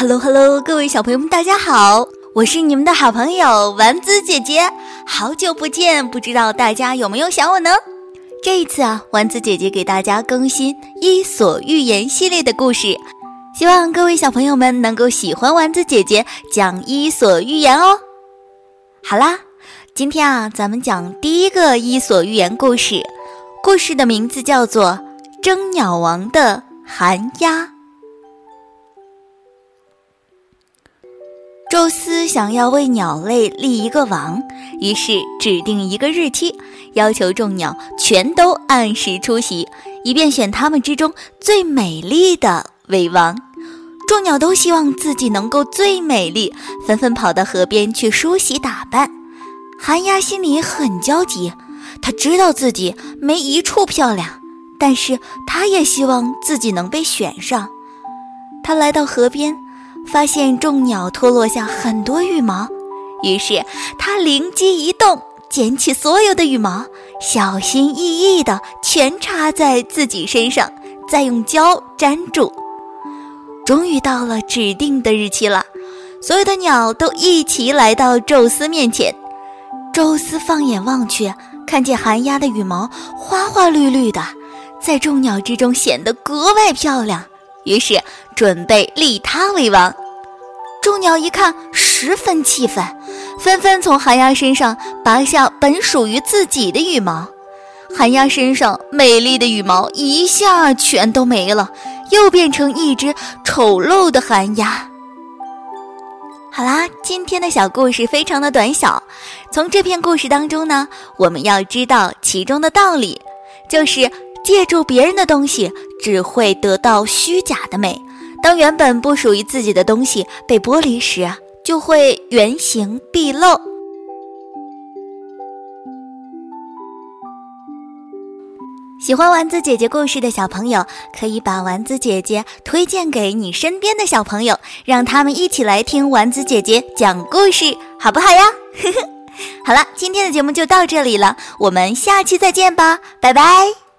Hello Hello，各位小朋友们，大家好，我是你们的好朋友丸子姐姐，好久不见，不知道大家有没有想我呢？这一次啊，丸子姐姐给大家更新《伊索寓言》系列的故事，希望各位小朋友们能够喜欢丸子姐姐讲《伊索寓言》哦。好啦，今天啊，咱们讲第一个《伊索寓言》故事，故事的名字叫做《争鸟王的寒鸦》。宙斯想要为鸟类立一个王，于是指定一个日期，要求众鸟全都按时出席，以便选他们之中最美丽的为王。众鸟都希望自己能够最美丽，纷纷跑到河边去梳洗打扮。寒鸦心里很焦急，他知道自己没一处漂亮，但是他也希望自己能被选上。他来到河边。发现众鸟脱落下很多羽毛，于是他灵机一动，捡起所有的羽毛，小心翼翼地全插在自己身上，再用胶粘住。终于到了指定的日期了，所有的鸟都一起来到宙斯面前。宙斯放眼望去，看见寒鸦的羽毛花花绿绿的，在众鸟之中显得格外漂亮。于是准备立他为王，众鸟一看十分气愤，纷纷从寒鸦身上拔下本属于自己的羽毛。寒鸦身上美丽的羽毛一下全都没了，又变成一只丑陋的寒鸦。好啦，今天的小故事非常的短小，从这篇故事当中呢，我们要知道其中的道理，就是。借助别人的东西，只会得到虚假的美。当原本不属于自己的东西被剥离时，就会原形毕露。喜欢丸子姐姐故事的小朋友，可以把丸子姐姐推荐给你身边的小朋友，让他们一起来听丸子姐姐讲故事，好不好呀？好了，今天的节目就到这里了，我们下期再见吧，拜拜。